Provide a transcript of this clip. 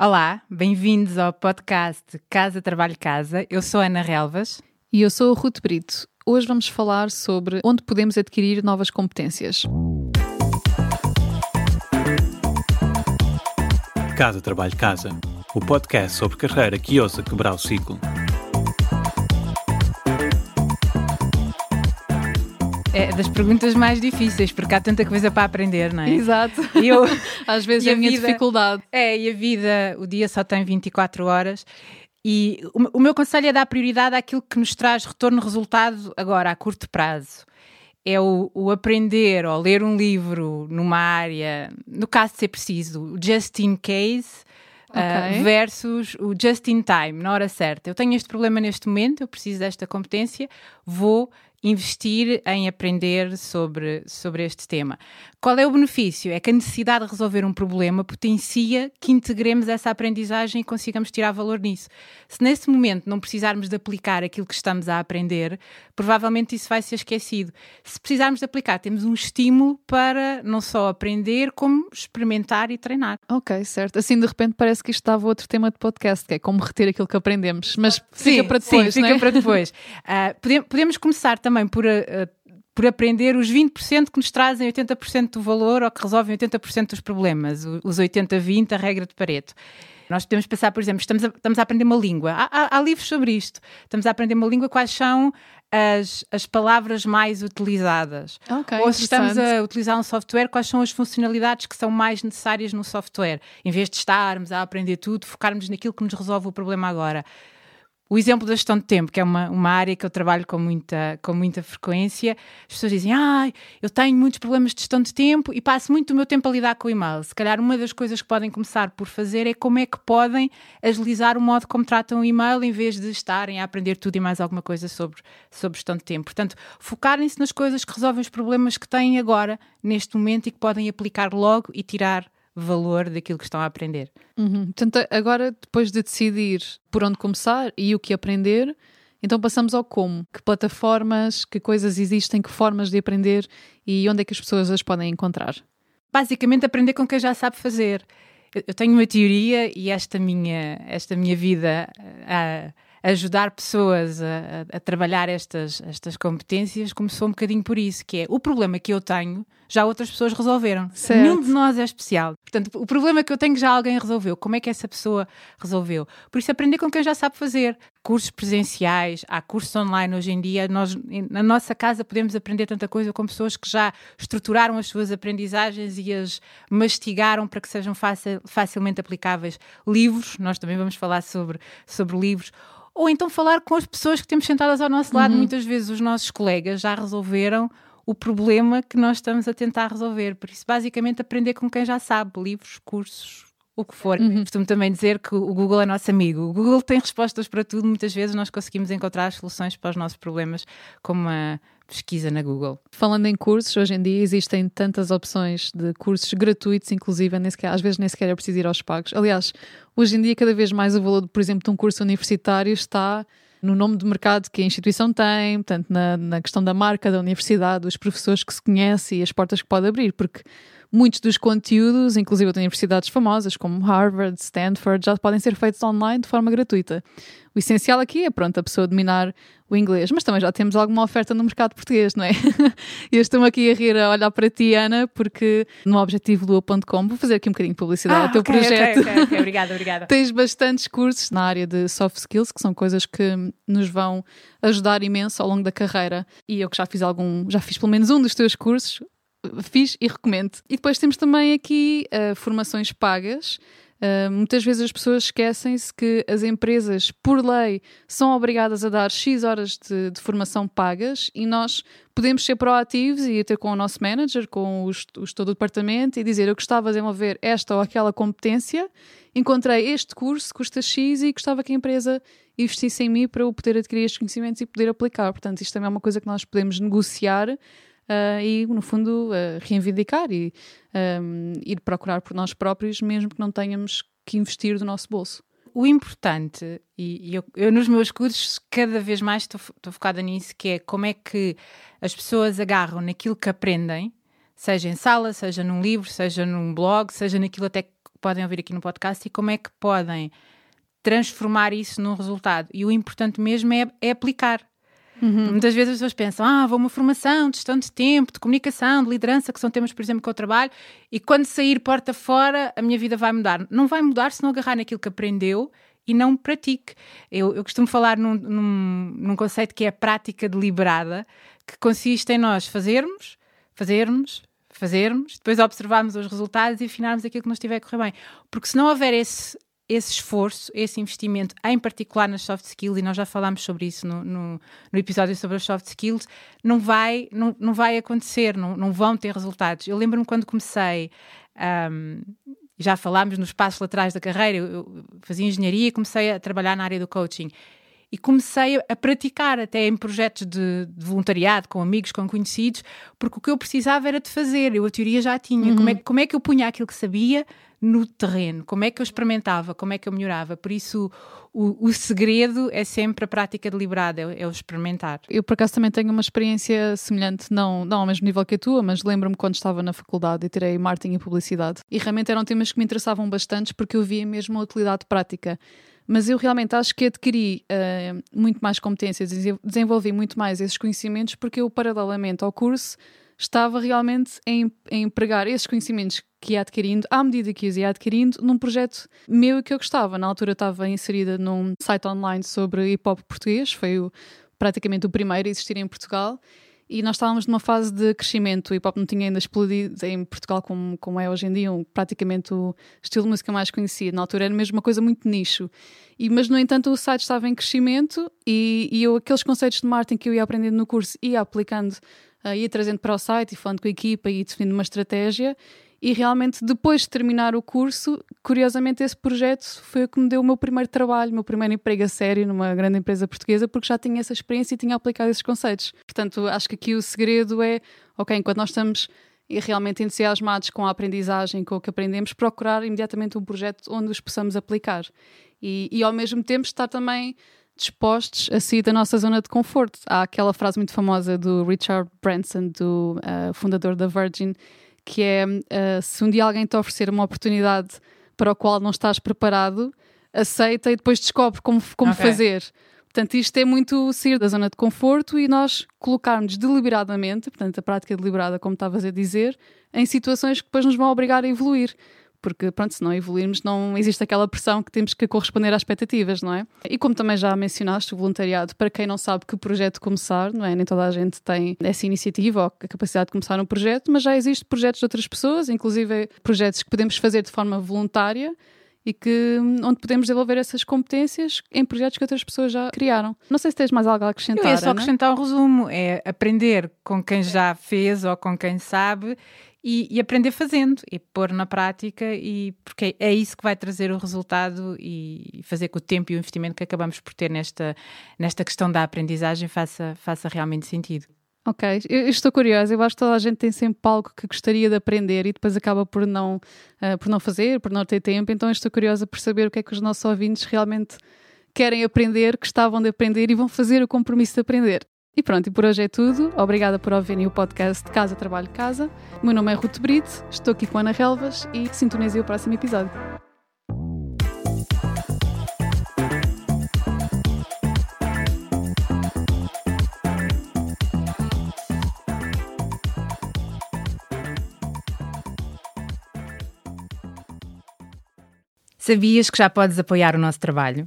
Olá, bem-vindos ao podcast Casa Trabalho Casa. Eu sou Ana Relvas. E eu sou a Ruth Brito. Hoje vamos falar sobre onde podemos adquirir novas competências. Casa Trabalho Casa, o podcast sobre carreira que ousa quebrar o ciclo. É das perguntas mais difíceis, porque há tanta coisa para aprender, não é? Exato. E eu, Às vezes E é a a minha vida- dificuldade. é, e a vida, o dia só tem 24 horas. E o, o meu conselho é dar prioridade àquilo que nos traz retorno-resultado agora, a curto prazo. É o, o aprender ou ler um livro numa área, no caso de ser preciso, o just in case. ah, Ok. versus o just in time, na hora certa. Eu tenho este problema neste momento, eu preciso desta competência, vou investir em aprender sobre, sobre este tema. Qual é o benefício? É que a necessidade de resolver um problema potencia que integremos essa aprendizagem e consigamos tirar valor nisso. Se nesse momento não precisarmos de aplicar aquilo que estamos a aprender, provavelmente isso vai ser esquecido. Se precisarmos de aplicar, temos um estímulo para não só aprender, como experimentar e treinar. Ok, certo. Assim de repente parece que isto estava outro tema de podcast, que é como reter aquilo que aprendemos. Mas Sim, fica para depois, sim, fica é? para depois. Podem- podemos começar também por, ah, ah, por aprender os 20% que nos trazem 80% do valor ou que resolvem 80% dos problemas, os 80-20, a regra de Pareto. Nós podemos pensar, por exemplo, estamos a, estamos a aprender uma língua. Há, há- há livros sobre isto. Estamos a aprender uma língua, quais são as, as palavras mais utilizadas? Ok, Ou se estamos a utilizar um software, quais são as funcionalidades que são mais necessárias no software? Em vez de estarmos a aprender tudo, focarmos naquilo que nos resolve o problema agora. O exemplo da gestão de tempo, que é uma, uma área que eu trabalho com muita, com muita frequência, as pessoas dizem: Ai, eu tenho muitos problemas de gestão de tempo e passo muito do meu tempo a lidar com o e-mail. Se calhar, uma das coisas que podem começar por fazer é como é que podem agilizar o modo como tratam o e-mail em vez de estarem a aprender tudo e mais alguma coisa sobre, sobre gestão de tempo. Portanto, focarem-se nas coisas que resolvem os problemas que têm agora, neste momento, e que podem aplicar logo e tirar valor daquilo que estão a aprender. Uhum. Portanto, agora, depois de decidir por onde começar e o que aprender, então passamos ao como. Que plataformas, que coisas existem, que formas de aprender e onde é que as pessoas as podem encontrar. basicamente aprender com quem já sabe fazer. Eu tenho uma teoria e esta minha, esta minha vida a ajudar pessoas a, a- a trabalhar estas, estas competências começou um bocadinho por isso, que é o problema que eu tenho, já outras pessoas resolveram. Certo. Nenhum de nós é especial. Portanto, o problema que eu tenho já alguém resolveu. Como é que essa pessoa resolveu? Por isso, aprender com quem já sabe fazer. Cursos presenciais, há cursos online hoje em dia. Nós, na nossa casa, podemos aprender tanta coisa com pessoas que já estruturaram as suas aprendizagens e as mastigaram para que sejam facil- facilmente aplicáveis. Livros, nós também vamos falar sobre, sobre livros. Ou então falar com as pessoas que temos sentadas ao nosso lado. Muitas vezes os nossos colegas já resolveram o problema que nós estamos a tentar resolver. Por isso, basicamente, aprender com quem já sabe, livros, cursos, o que for. Costumo também dizer que o Google é nosso amigo. O Google tem respostas para tudo. Muitas vezes nós conseguimos encontrar as soluções para os nossos problemas com uma pesquisa na Google. Falando em cursos, hoje em dia existem tantas opções de cursos gratuitos, inclusive, nem sequer- às vezes nem sequer é preciso ir aos pagos. Aliás, hoje em dia, cada vez mais o valor, por exemplo, de um curso universitário está no nome de mercado que a instituição tem, portanto, na, na questão da marca da universidade, dos professores que se conhece e as portas que pode abrir, porque muitos dos conteúdos, inclusive de universidades famosas como Harvard, Stanford, já podem ser feitos online de forma gratuita. O essencial aqui é, pronto, a pessoa dominar o inglês, mas também já temos alguma oferta no mercado português, não é? E eu estou-me aqui a rir, a olhar para ti, Ana, porque no objetivolua.com, vou fazer aqui um bocadinho de publicidade ao teu Ah, ok, ok, projeto. ok, ok. Obrigada, obrigada. Tens bastantes cursos na área de soft skills, que são coisas que nos vão ajudar imenso ao longo da carreira. E eu que já fiz algum, já fiz pelo menos um dos teus cursos, fiz e recomendo. E depois temos também aqui uh, formações pagas. Uh, muitas vezes as pessoas esquecem-se que as empresas, por lei, são obrigadas a dar X horas de, de formação pagas e nós podemos ser proativos e ir ter com o nosso manager, com os, os todo o departamento e dizer eu gostava de desenvolver esta ou aquela competência, encontrei este curso, custa X e gostava que a empresa investisse em mim para eu poder adquirir estes conhecimentos e poder aplicar. Portanto, isto também é uma coisa que nós podemos negociar uh, e, no fundo, uh, reivindicar e um, ir procurar por nós próprios, mesmo que não tenhamos que investir do nosso bolso. O importante, e eu, eu nos meus cursos cada vez mais estou focada nisso, que é como é que as pessoas agarram naquilo que aprendem, seja em sala, seja num livro, seja num blog, seja naquilo até que podem ouvir aqui no podcast e como é que podem transformar isso num resultado. E o importante mesmo é, é aplicar. Uhum. Muitas vezes as pessoas pensam, ah, vou uma formação de de tempo, de comunicação, de liderança, que são temas, por exemplo, que eu trabalho, e quando sair porta fora, a minha vida vai mudar. Não vai mudar se não agarrar naquilo que aprendeu e não pratique. Eu, eu costumo falar num, num, num, conceito que é a prática deliberada, que consiste em nós fazermos, fazermos, fazermos, depois observarmos os resultados e afinarmos aquilo que nos estiver a correr bem. Porque se não houver esse, esse esforço, esse investimento, em particular nas soft skills, e nós já falámos sobre isso no, no, no episódio sobre as soft skills, não vai, não, não vai acontecer, não, não vão ter resultados. Eu lembro-me quando comecei, um, já falámos nos passos laterais da carreira, eu, eu fazia engenharia e comecei a trabalhar na área do coaching. E comecei a praticar até em projetos de, de, voluntariado, com amigos, com conhecidos, porque o que eu precisava era de fazer, eu a teoria já tinha. Uhum. Como, é, como é que eu punha aquilo que sabia no terreno, como é que eu experimentava, como é que eu melhorava. Por isso, o, o segredo é sempre a prática deliberada, é, é, o experimentar. Eu, por acaso, também tenho uma experiência semelhante, não, não ao mesmo nível que a tua, mas lembro-me quando estava na faculdade e tirei marketing e publicidade. E realmente eram temas que me interessavam bastante porque eu via mesmo a utilidade prática. Mas eu realmente acho que adquiri uh, muito mais competências, desenvolvi muito mais esses conhecimentos porque eu, paralelamente ao curso, estava realmente a, empregar esses conhecimentos que ia adquirindo, à medida que os ia adquirindo, num projeto meu que eu gostava. Na altura estava inserida num site online sobre hip hop português, foi o, praticamente o primeiro a existir em Portugal. E nós estávamos numa fase de crescimento. O hip hop não tinha ainda explodido em Portugal como, como é hoje em dia, um, praticamente o estilo de música mais conhecido. Na altura era mesmo uma coisa muito nicho. E, mas, no entanto, o site estava em crescimento e, e eu, aqueles conceitos de marketing que eu ia aprendendo no curso, ia aplicando uh, ia trazendo para o site e falando com a equipa e definindo uma estratégia. E realmente, depois de terminar o curso, curiosamente, esse projeto foi o que me deu o meu primeiro trabalho, o meu primeiro emprego a sério numa grande empresa portuguesa, porque já tinha essa experiência e tinha aplicado esses conceitos. Portanto, acho que aqui o segredo é, ok, enquanto nós estamos realmente entusiasmados com a aprendizagem, com o que aprendemos, procurar imediatamente um projeto onde os possamos aplicar. E, e ao mesmo tempo estar também dispostos a sair da nossa zona de conforto. Há aquela frase muito famosa do Richard Branson, do uh, fundador da Virgin, que é uh, se um dia alguém te oferecer uma oportunidade para a qual não estás preparado, aceita e depois descobre como, como okay. fazer. Portanto, isto é muito sair da zona de conforto e nós colocarmos deliberadamente, portanto, a prática deliberada, como estavas a dizer, em situações que depois nos vão obrigar a evoluir porque pronto, se não evoluirmos não existe aquela pressão que temos que corresponder às expectativas, não é? E como também já mencionaste, o voluntariado, para quem não sabe que projeto começar, não é? Nem toda a gente tem essa iniciativa ou a capacidade de começar um projeto, mas já existem projetos de outras pessoas, inclusive projetos que podemos fazer de forma voluntária e que onde podemos desenvolver essas competências em projetos que outras pessoas já criaram. Não sei se tens mais algo a acrescentar. Eu ia só acrescentar um resumo, é aprender com quem já fez ou com quem sabe e, e, aprender fazendo e pôr na prática e porque é isso que vai trazer o resultado e fazer que o tempo e o investimento que acabamos por ter nesta, nesta questão da aprendizagem faça, faça realmente sentido. Ok, eu estou curiosa. Eu acho que toda a gente tem sempre algo que gostaria de aprender e depois acaba por não, uh, por não fazer, por não ter tempo. Então estou curiosa por saber o que é que os nossos ouvintes realmente querem aprender, gostavam de aprender e vão fazer o compromisso de aprender. E pronto, e por hoje é tudo. Obrigada por ouvirem o podcast Casa Trabalho Casa. O meu nome é Ruth Brito, estou aqui com Ana Relvas e sintonize o próximo episódio. Sabias que já podes apoiar o nosso trabalho?